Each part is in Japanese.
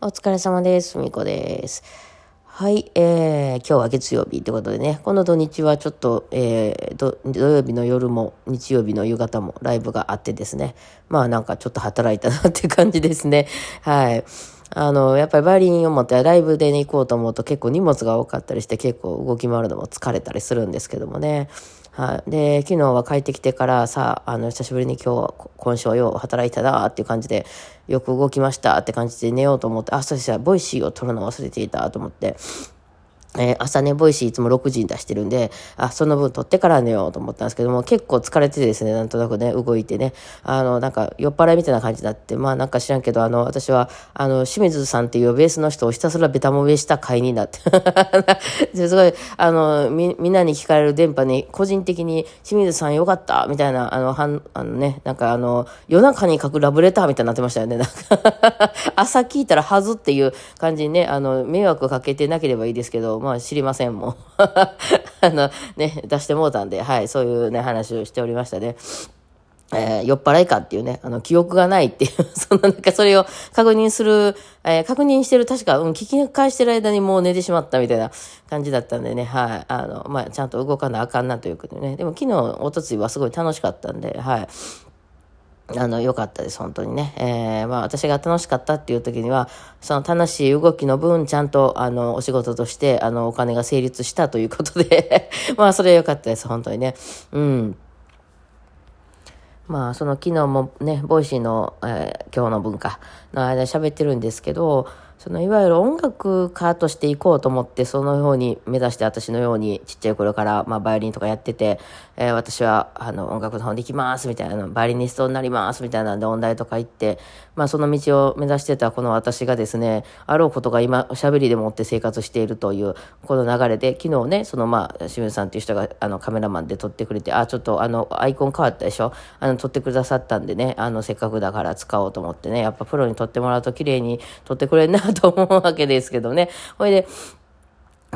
お疲れ様です。みこです。はい、えー、今日は月曜日ってことでね、この土日はちょっと、えー、土曜日の夜も日曜日の夕方もライブがあってですね、まあなんかちょっと働いたなって感じですね。はい。あの、やっぱりバイオリンを持ってライブで、ね、行こうと思うと結構荷物が多かったりして結構動き回るのも疲れたりするんですけどもね。はい。で、昨日は帰ってきてから、さあ、の、久しぶりに今日、今週はよう働いたなっていう感じで、よく動きましたって感じで寝ようと思って、あ、そうしたらボイシーを撮るの忘れていたと思って、えー、朝ね、ボイシーいつも6時に出してるんで、あ、その分録ってから寝ようと思ったんですけども、結構疲れてですね、なんとなくね、動いてね、あの、なんか酔っ払いみたいな感じになって、まあなんか知らんけど、あの、私は、あの、清水さんっていうベースの人をひたすらベタ褒めした会になって。すごい、あの、み、みんなに聞かれる電波に、個人的に、清水さんよかった、みたいな、あの、はん、あのね、なんかあの、夜中に書くラブレターみたいになってましたよね、なんか 朝聞いたら恥ずっていう感じにね、あの、迷惑かけてなければいいですけど、まあ知りません、もう。あの、ね、出してもうたんで、はい、そういうね、話をしておりましたね。えー、酔っ払いかっていうね、あの、記憶がないっていう、そのなんかそれを確認する、えー、確認してる、確か、うん、聞き返してる間にもう寝てしまったみたいな感じだったんでね、はい、あの、まあ、ちゃんと動かなあかんなということでね、でも昨日、おとついはすごい楽しかったんで、はい、あの、良かったです、本当にね。えー、まあ、私が楽しかったっていう時には、その楽しい動きの分、ちゃんと、あの、お仕事として、あの、お金が成立したということで まあ、それは良かったです、本当にね。うん。まあ、その昨日もね、ボイシーの、えー、今日の分かの間喋ってるんですけど、そのいわゆる音楽家としていこうと思って、そのように目指して私のようにちっちゃい頃から、まあバイオリンとかやってて、えー、私はあの音楽の方に行きますみたいな、バイオリニストになりますみたいなんで音大とか行って、まあその道を目指してたこの私がですね、あろうことが今おしゃべりでもって生活しているという、この流れで、昨日ね、そのまあ清水さんっていう人があのカメラマンで撮ってくれて、あ、ちょっとあのアイコン変わったでしょ？あの撮ってくださったんでね、あのせっかくだから使おうと思ってね、やっぱプロに撮ってもらうと綺麗に撮ってくれるなと思うわけですけどね。ほいで、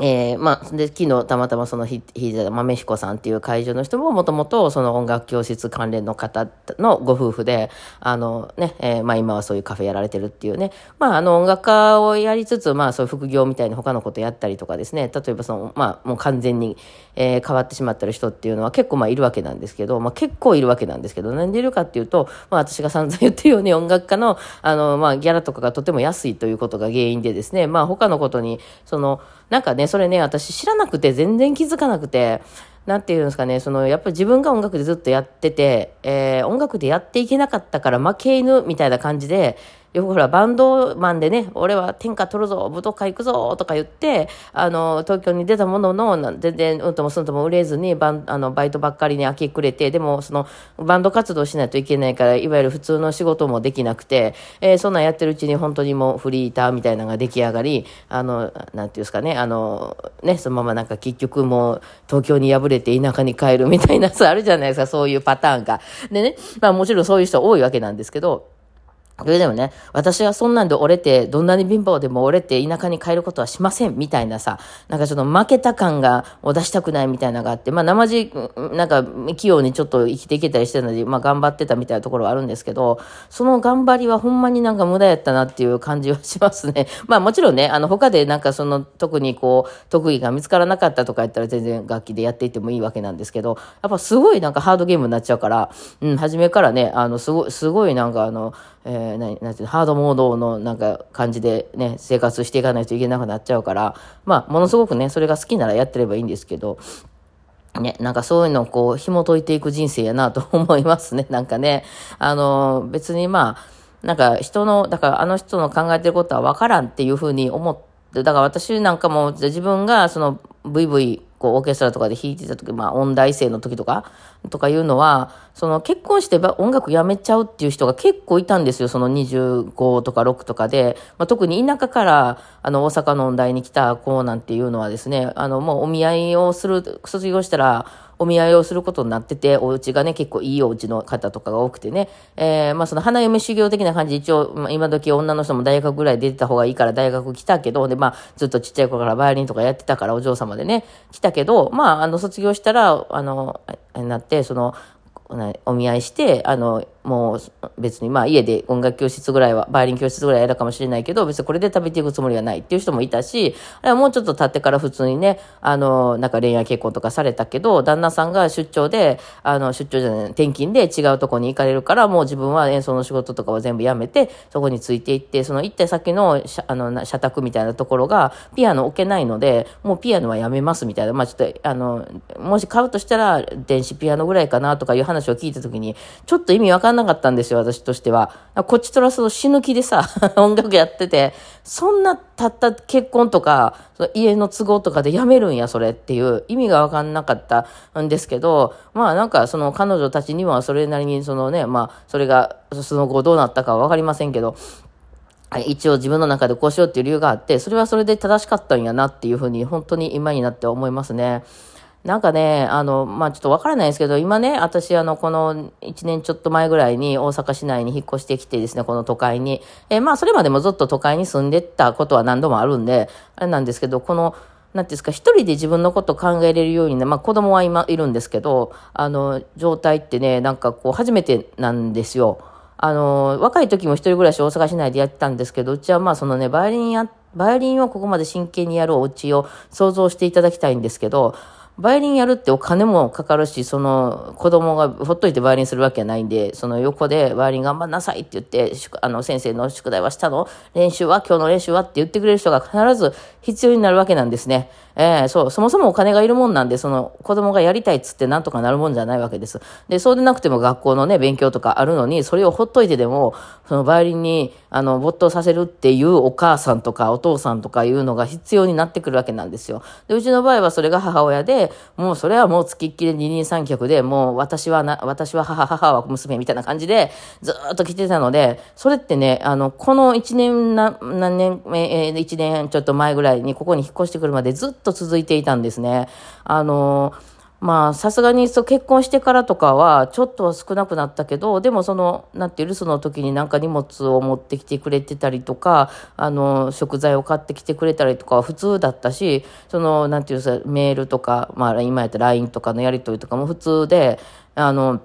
えー、まあ、で、昨日たまたまそのひ、ひざ豆彦さんっていう会場の人ももともとその音楽教室関連の方のご夫婦で、あのね、えー、まあ今はそういうカフェやられてるっていうね、まああの音楽家をやりつつ、まあそういう副業みたいな他のことやったりとかですね、例えばその、まあもう完全に、えー、変わってしまってる人っていうのは結構まあいるわけなんですけど、まあ結構いるわけなんですけど、なんでいるかっていうと、まあ私が散々言ってるように音楽家の、あの、まあギャラとかがとても安いということが原因でですね、まあ他のことに、その、なんかね、それね、私知らなくて全然気づかなくて、なんていうんですかね、その、やっぱり自分が音楽でずっとやってて、えー、音楽でやっていけなかったから負け犬みたいな感じで、よくほら、バンドマンでね、俺は天下取るぞ、武道会行くぞ、とか言って、あの、東京に出たものの、全然、うんともすんとも売れずに、バン、あの、バイトばっかりに明け暮れて、でも、その、バンド活動しないといけないから、いわゆる普通の仕事もできなくて、えー、そんなんやってるうちに本当にもうフリーターみたいなのが出来上がり、あの、なんていうんですかね、あの、ね、そのままなんか結局もう、東京に敗れて田舎に帰るみたいなさ、あるじゃないですか、そういうパターンが。でね、まあもちろんそういう人多いわけなんですけど、それでもね、私はそんなんで折れて、どんなに貧乏でも折れて田舎に帰ることはしません、みたいなさ、なんかちょっと負けた感が、を出したくないみたいなのがあって、まあ、生地、なんか、器用にちょっと生きていけたりしてるので、まあ、頑張ってたみたいなところはあるんですけど、その頑張りはほんまになんか無駄やったなっていう感じはしますね。まあ、もちろんね、あの、他でなんかその、特にこう、得意が見つからなかったとか言ったら全然楽器でやっていてもいいわけなんですけど、やっぱすごいなんかハードゲームになっちゃうから、うん、初めからね、あの、すごい、すごいなんかあの、えー、ななんていうの、ハードモードのなんか感じでね、生活していかないといけなくなっちゃうから、まあ、ものすごくね、それが好きならやってればいいんですけど、ね、なんかそういうのをこう、紐解いていく人生やなと 思いますね。なんかね、あの、別にまあ、なんか人の、だからあの人の考えてることはわからんっていうふうに思って、だから私なんかも自分がその VV こう、オーケストラとかで弾いてた時、まあ、音大生の時とか、とかいうのは、その、結婚して音楽やめちゃうっていう人が結構いたんですよ。その25とか6とかで。まあ、特に田舎から、あの、大阪の音大に来た子なんていうのはですね、あの、もうお見合いをする、卒業したら、お見合いをすることになってて、お家がね、結構いいお家の方とかが多くてね、えー、まあその花嫁修行的な感じ一応、まあ、今時女の人も大学ぐらい出てた方がいいから大学来たけど、で、まあずっとちっちゃい頃からバイオリンとかやってたからお嬢様でね、来たけど、まああの卒業したら、あの、なって、その、お見合いして、あの、もう別にまあ家で音楽教室ぐらいは、バイオリン教室ぐらいやるかもしれないけど、別にこれで食べていくつもりはないっていう人もいたし、あれもうちょっと経ってから普通にね、あの、なんか恋愛結婚とかされたけど、旦那さんが出張で、あの、出張じゃない、転勤で違うとこに行かれるから、もう自分は演奏の仕事とかは全部やめて、そこについていって、その行った先の、あの、社宅みたいなところが、ピアノ置けないので、もうピアノはやめますみたいな、まあちょっと、あの、もし買うとしたら、電子ピアノぐらいかなとかいう話を聞いたときに、ちょっと意味わかんないなかったんですよ、私としては。こっちとらその死ぬ気でさ、音楽やってて、そんなたった結婚とか、その家の都合とかでやめるんや、それっていう意味がわかんなかったんですけど、まあなんかその彼女たちにはそれなりにそのね、まあそれがその後どうなったかはわかりませんけど、一応自分の中でこうしようっていう理由があって、それはそれで正しかったんやなっていうふうに本当に今になって思いますね。なんかね、あの、まあ、ちょっとわからないですけど、今ね、私、あの、この1年ちょっと前ぐらいに大阪市内に引っ越してきてですね、この都会に。えー、まあ、それまでもずっと都会に住んでったことは何度もあるんで、あれなんですけど、この、なんていうんですか、一人で自分のことを考えれるようにね、まあ子供は今いるんですけど、あの、状態ってね、なんかこう、初めてなんですよ。あの、若い時も一人暮らし大阪市内でやってたんですけど、うちはまあそのね、バイオリンや、バイオリンをここまで真剣にやるお家を想像していただきたいんですけど、バイオリンやるってお金もかかるし、その子供がほっといてバイオリンするわけはないんで、その横でバイオリン頑張んなさいって言って、あの先生の宿題はしたの？練習は？今日の練習は？って言ってくれる人が必ず必要になるわけなんですね。えー、そう、そもそもお金がいるもんなんで、その子供がやりたいっつってなんとかなるもんじゃないわけです。で、そうでなくても学校のね、勉強とかあるのに、それをほっといてでも、そのバイオリンに、あの、没頭させるっていうお母さんとかお父さんとかいうのが必要になってくるわけなんですよ。で、うちの場合はそれが母親で、もうそれはもう付きっきり二人三脚で、もう私はな、私は母、母は娘みたいな感じで、ずっと来てたので、それってね、あの、この一年、何年、えー、一年ちょっと前ぐらいにここに引っ越してくるまでずっとと続いていたんですね。あの、まあ、さすがにそう結婚してからとかは、ちょっとは少なくなったけど、でもその、なんていう、その時になんか荷物を持ってきてくれてたりとか、あの、食材を買ってきてくれたりとかは普通だったし、その、なんていうさ、メールとか、まあ、今やったら LINE とかのやりとりとかも普通で、あの、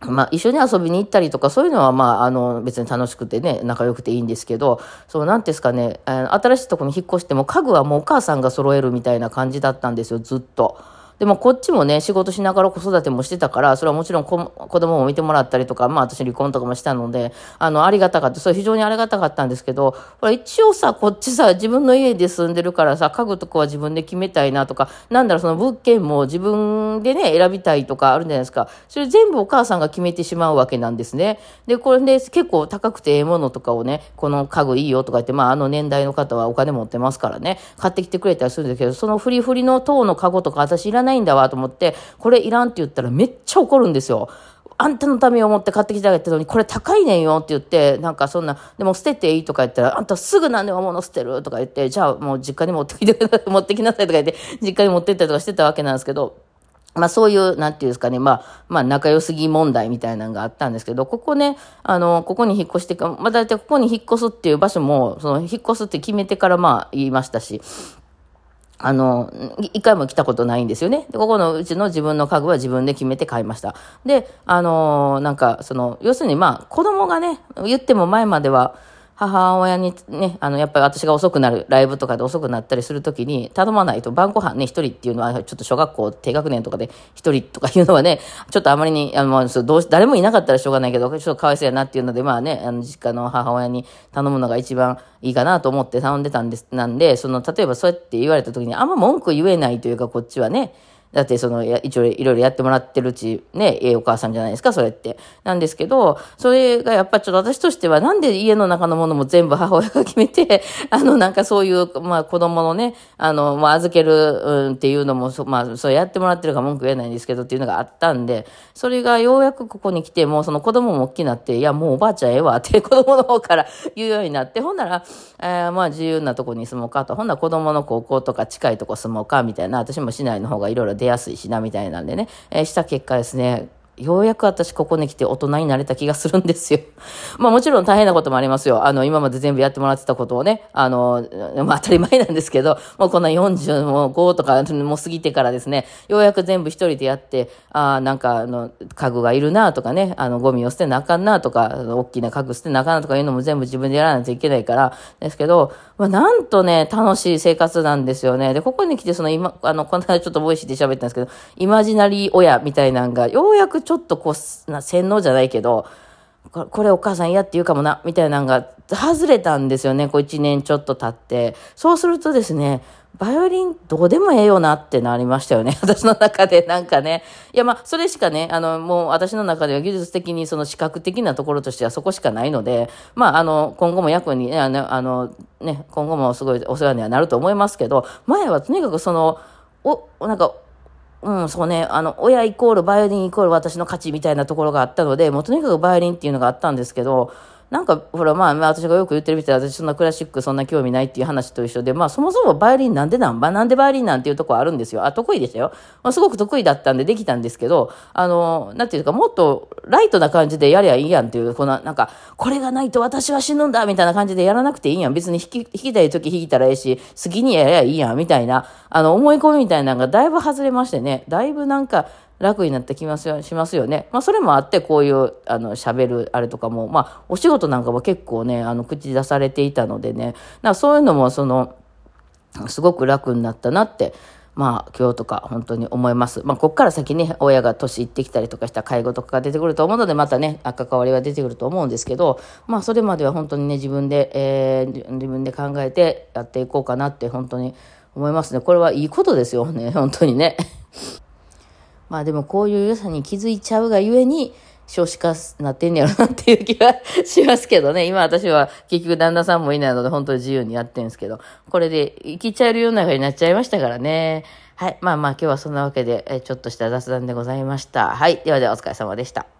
まあ、一緒に遊びに行ったりとか、そういうのは、まあ、あの、別に楽しくてね、仲良くていいんですけど、そう、なんですかね、新しいとこに引っ越しても、家具はもうお母さんが揃えるみたいな感じだったんですよ、ずっと。でもこっちもね、仕事しながら子育てもしてたから、それはもちろん子供も見てもらったりとか、まあ私離婚とかもしたので、あの、ありがたかった。それ非常にありがたかったんですけど、ほら一応さ、こっちさ、自分の家で住んでるからさ、家具とかは自分で決めたいなとか、なんだろう、その物件も自分でね、選びたいとかあるんじゃないですか。それ全部お母さんが決めてしまうわけなんですね。で、これで結構高くてええものとかをね、この家具いいよとか言って、まああの年代の方はお金持ってますからね、買ってきてくれたりするんだけど、そのフリフリの塔のカゴとか私いらないないんだわと思って、これいらんって言ったらめっちゃ怒るんですよ。あんたのためを思って買ってきてあげたのに、これ高いねんよって言って、なんかそんな、でも捨てていいとか言ったら、あんたすぐなんで物捨てるとか言って、じゃあもう実家に持ってきて、持ってきなさいとか言って、実家に持ってったりとかしてたわけなんですけど、まあそういう、なんていうんですかね、まあ、まあ仲良すぎ問題みたいなのがあったんですけど、ここね、あの、ここに引っ越してか、まあ大体ここに引っ越すっていう場所も、その引っ越すって決めてからまあ言いましたし、あの、一回も来たことないんですよね。で、ここのうちの自分の家具は自分で決めて買いました。で、あの、なんか、その、要するにまあ、子供がね、言っても前までは、母親にね、あの、やっぱり私が遅くなる、ライブとかで遅くなったりするときに、頼まないと晩ご飯ね、一人っていうのは、ちょっと小学校低学年とかで一人とかいうのはね、ちょっとあまりに、あの、どう誰もいなかったらしょうがないけど、ちょっとかわいそうやなっていうので、まあね、あの、実家の母親に頼むのが一番いいかなと思って頼んでたんです、なんで、その、例えばそうやって言われたときに、あんま文句言えないというか、こっちはね、だってその、一応いろいろやってもらってるうち、ね、ええお母さんじゃないですか、それって。なんですけど、それがやっぱちょっと私としては、なんで家の中のものも全部母親が決めて、あの、なんかそういう、まあ子供のね、あの、まあ預ける、うん、っていうのも、まあ、そうやってもらってるか文句言えないんですけどっていうのがあったんで、それがようやくここに来て、もうその子供も大きくなって、いや、もうおばあちゃんええわって子供の方から言うようになって、ほんなら、えー、まあ自由なとこに住もうかと、ほんなら子供の高校とか近いとこ住もうかみたいな、私も市内の方がいろいろ出やすいしな、みたいな。んでね、えー、した結果ですね、ようやく私ここに来て大人になれた気がするんですよ。まあもちろん大変なこともありますよ。あの、今まで全部やってもらってたことをね、あの、まあ当たり前なんですけど、もうこんな45とかもう過ぎてからですね、ようやく全部一人でやって、ああ、なんかあの、家具がいるなとかね、あの、ゴミを捨てなあかんなとか、大きな家具捨てなあかんなとかいうのも全部自分でやらないといけないから、ですけど、まあなんとね、楽しい生活なんですよね。で、ここに来てその今、あの、この間ちょっとボイシーで喋ったんですけど、イマジナリー親みたいなのが、ようやくちょっとこう、な洗脳じゃないけど、これお母さん嫌って言うかもな、みたいなのが外れたんですよね、こう一年ちょっと経って。そうするとですね、バイオリンどうでもええよなってなりましたよね。私の中でなんかね。いやまあ、それしかね、あの、もう私の中では技術的にその視覚的なところとしてはそこしかないので、まあ、あの、今後も役に、あの、あのね、今後もすごいお世話にはなると思いますけど、前はとにかくその、お、なんか、うん、そうね、あの、親イコールバイオリンイコール私の価値みたいなところがあったので、もうとにかくバイオリンっていうのがあったんですけど、なんか、ほら、まあ、私がよく言ってるみたい私そんなクラシックそんな興味ないっていう話と一緒で、まあ、そもそもバイオリンなんでなんば、なんでバイオリンなんていうとこあるんですよ。あ、得意でしたよ。まあ、すごく得意だったんでできたんですけど、あの、なんていうか、もっとライトな感じでやりゃいいやんっていう、この、なんか、これがないと私は死ぬんだみたいな感じでやらなくていいやん。別に弾き、弾きたい時弾いたらええし、好きにやりゃいいやん、みたいな、あの、思い込みみたいなのがだいぶ外れましてね、だいぶなんか、楽になってきますよ、しますよね。まあ、それもあって、こういう、あの、喋る、あれとかも、まあ、お仕事なんかも結構ね、あの、口出されていたのでね、なそういうのも、その、すごく楽になったなって、まあ、今日とか本当に思います。まあ、こっから先ね、親が年いってきたりとかした介護とかが出てくると思うので、またね、関わりは出てくると思うんですけど、まあ、それまでは本当にね、自分で、えー、自分で考えてやっていこうかなって本当に思いますね。これはいいことですよね、本当にね。まあでもこういう良さに気づいちゃうがゆえに、少子化なってんねやろなっていう気はしますけどね。今私は結局旦那さんもいないので本当に自由にやってるんですけど、これで生きちゃえるような風になっちゃいましたからね。はい。まあまあ今日はそんなわけで、ちょっとした雑談でございました。はい。ではではお疲れ様でした。